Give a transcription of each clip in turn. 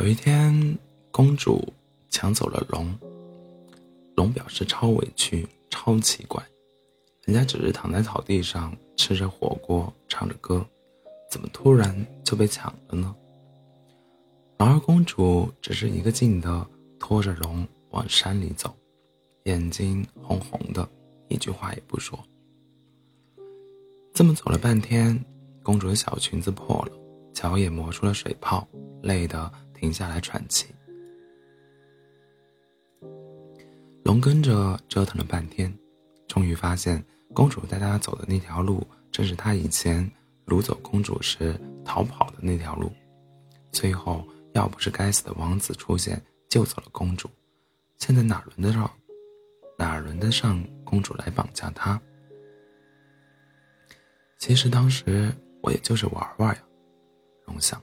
有一天，公主抢走了龙。龙表示超委屈、超奇怪，人家只是躺在草地上吃着火锅、唱着歌，怎么突然就被抢了呢？然而公主只是一个劲的拖着龙往山里走，眼睛红红的，一句话也不说。这么走了半天，公主的小裙子破了，脚也磨出了水泡，累得停下来喘气。龙跟着折腾了半天，终于发现公主带他走的那条路，正是他以前掳走公主时逃跑的那条路。最后，要不是该死的王子出现救走了公主，现在哪轮得上，哪轮得上公主来绑架他？其实当时我也就是玩玩呀，龙想。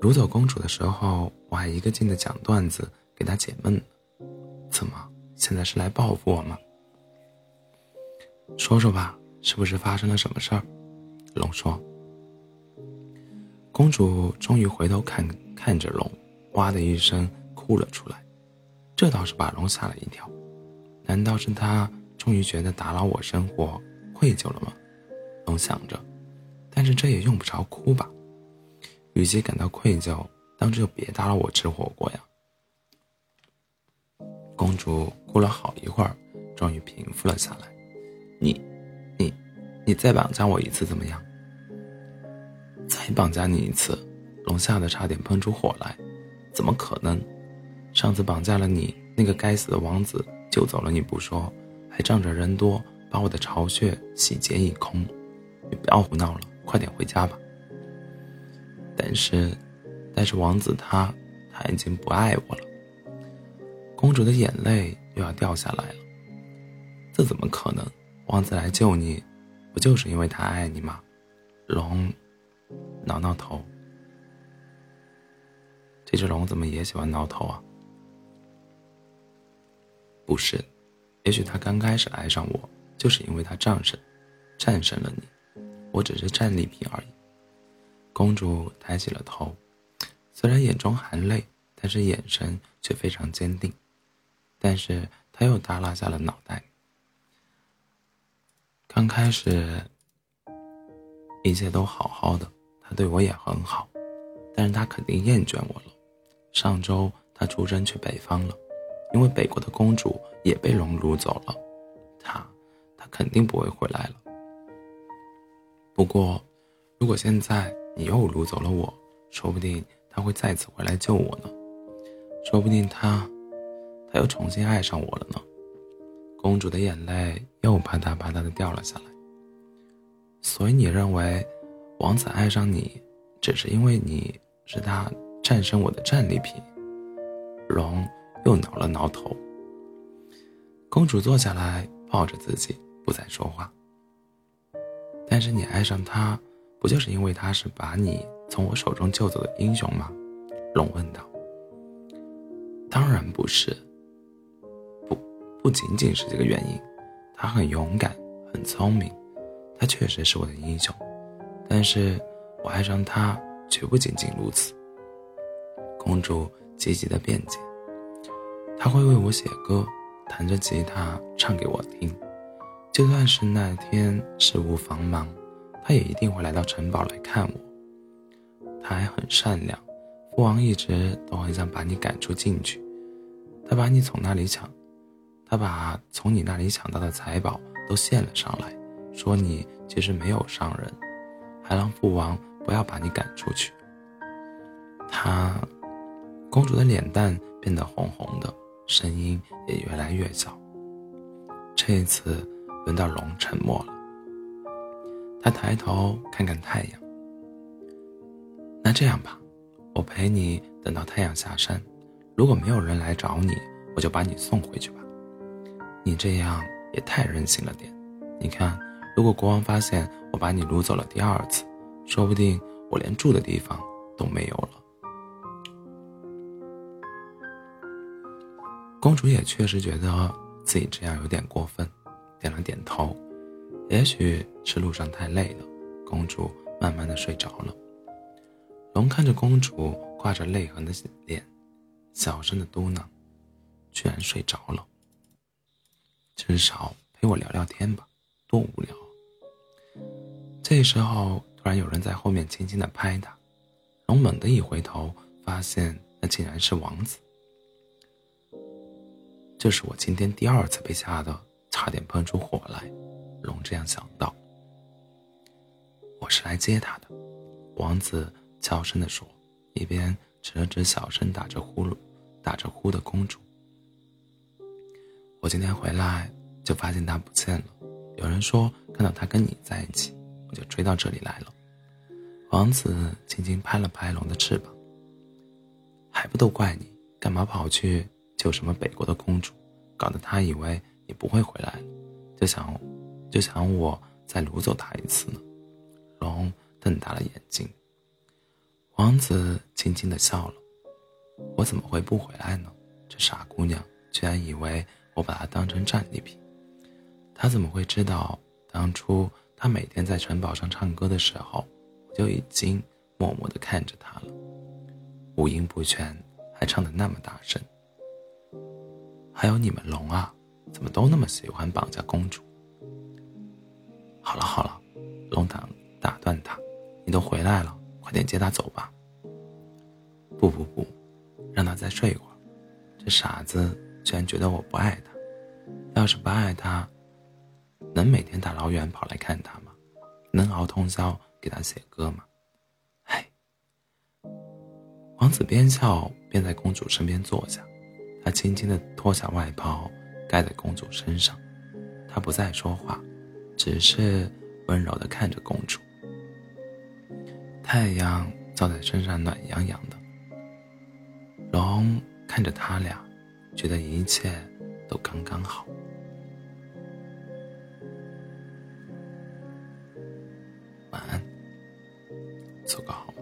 掳走公主的时候，我还一个劲的讲段子给她解闷呢。怎么，现在是来报复我吗？说说吧，是不是发生了什么事儿？龙说。公主终于回头看看着龙，哇的一声哭了出来，这倒是把龙吓了一跳。难道是他终于觉得打扰我生活愧疚了吗？龙想着，但是这也用不着哭吧。与其感到愧疚，当初就别打扰我吃火锅呀。公主哭了好一会儿，终于平复了下来。你，你，你再绑架我一次怎么样？再绑架你一次，龙吓得差点喷出火来。怎么可能？上次绑架了你，那个该死的王子救走了你不说，还仗着人多把我的巢穴洗劫一空。你不要胡闹了，快点回家吧。但是，但是王子他他已经不爱我了。公主的眼泪又要掉下来了。这怎么可能？王子来救你，不就是因为他爱你吗？龙挠挠头。这只龙怎么也喜欢挠头啊？不是，也许他刚开始爱上我，就是因为他战胜，战胜了你，我只是战利品而已。公主抬起了头，虽然眼中含泪，但是眼神却非常坚定。但是她又耷拉下了脑袋。刚开始，一切都好好的，他对我也很好，但是他肯定厌倦我了。上周他出征去北方了，因为北国的公主也被龙掳走了，他，他肯定不会回来了。不过，如果现在你又掳走了我，说不定他会再次回来救我呢，说不定他。他又重新爱上我了呢，公主的眼泪又啪嗒啪嗒的掉了下来。所以你认为，王子爱上你，只是因为你是他战胜我的战利品？龙又挠了挠头。公主坐下来，抱着自己，不再说话。但是你爱上他，不就是因为他是把你从我手中救走的英雄吗？龙问道。当然不是。不不仅仅是这个原因，他很勇敢，很聪明，他确实是我的英雄。但是，我爱上他绝不仅仅如此。公主积极的辩解：“他会为我写歌，弹着吉他唱给我听。就算是那天事务繁忙，他也一定会来到城堡来看我。他还很善良，父王一直都很想把你赶出禁区，他把你从那里抢。”他把从你那里抢到的财宝都献了上来，说你其实没有伤人，还让父王不要把你赶出去。他，公主的脸蛋变得红红的，声音也越来越小。这一次，轮到龙沉默了。他抬头看看太阳。那这样吧，我陪你等到太阳下山，如果没有人来找你，我就把你送回去吧。你这样也太任性了点，你看，如果国王发现我把你掳走了第二次，说不定我连住的地方都没有了。公主也确实觉得自己这样有点过分，点了点头。也许是路上太累了，公主慢慢的睡着了。龙看着公主挂着泪痕的脸，小声的嘟囔：“居然睡着了。至少陪我聊聊天吧，多无聊。”这时候，突然有人在后面轻轻的拍他，龙猛地一回头，发现那竟然是王子。这是我今天第二次被吓得差点喷出火来，龙这样想到。我是来接他的，王子悄声地说，一边指了指小声打着呼噜、打着呼的公主。我今天回来就发现他不见了，有人说看到他跟你在一起，我就追到这里来了。王子轻轻拍了拍龙的翅膀，还不都怪你，干嘛跑去？救什么北国的公主，搞得他以为你不会回来了，就想，就想我再掳走他一次呢。龙瞪大了眼睛。王子轻轻的笑了。我怎么会不回来呢？这傻姑娘居然以为我把她当成战利品。她怎么会知道，当初她每天在城堡上唱歌的时候，我就已经默默的看着她了，五音不全，还唱的那么大声。还有你们龙啊，怎么都那么喜欢绑架公主？好了好了，龙打打断他，你都回来了，快点接他走吧。不不不，让他再睡一会儿。这傻子居然觉得我不爱他，要是不爱他，能每天大老远跑来看他吗？能熬通宵给他写歌吗？唉。王子边笑边在公主身边坐下。他轻轻的脱下外袍，盖在公主身上。他不再说话，只是温柔的看着公主。太阳照在身上，暖洋洋的。龙看着他俩，觉得一切都刚刚好。晚安，做个好梦。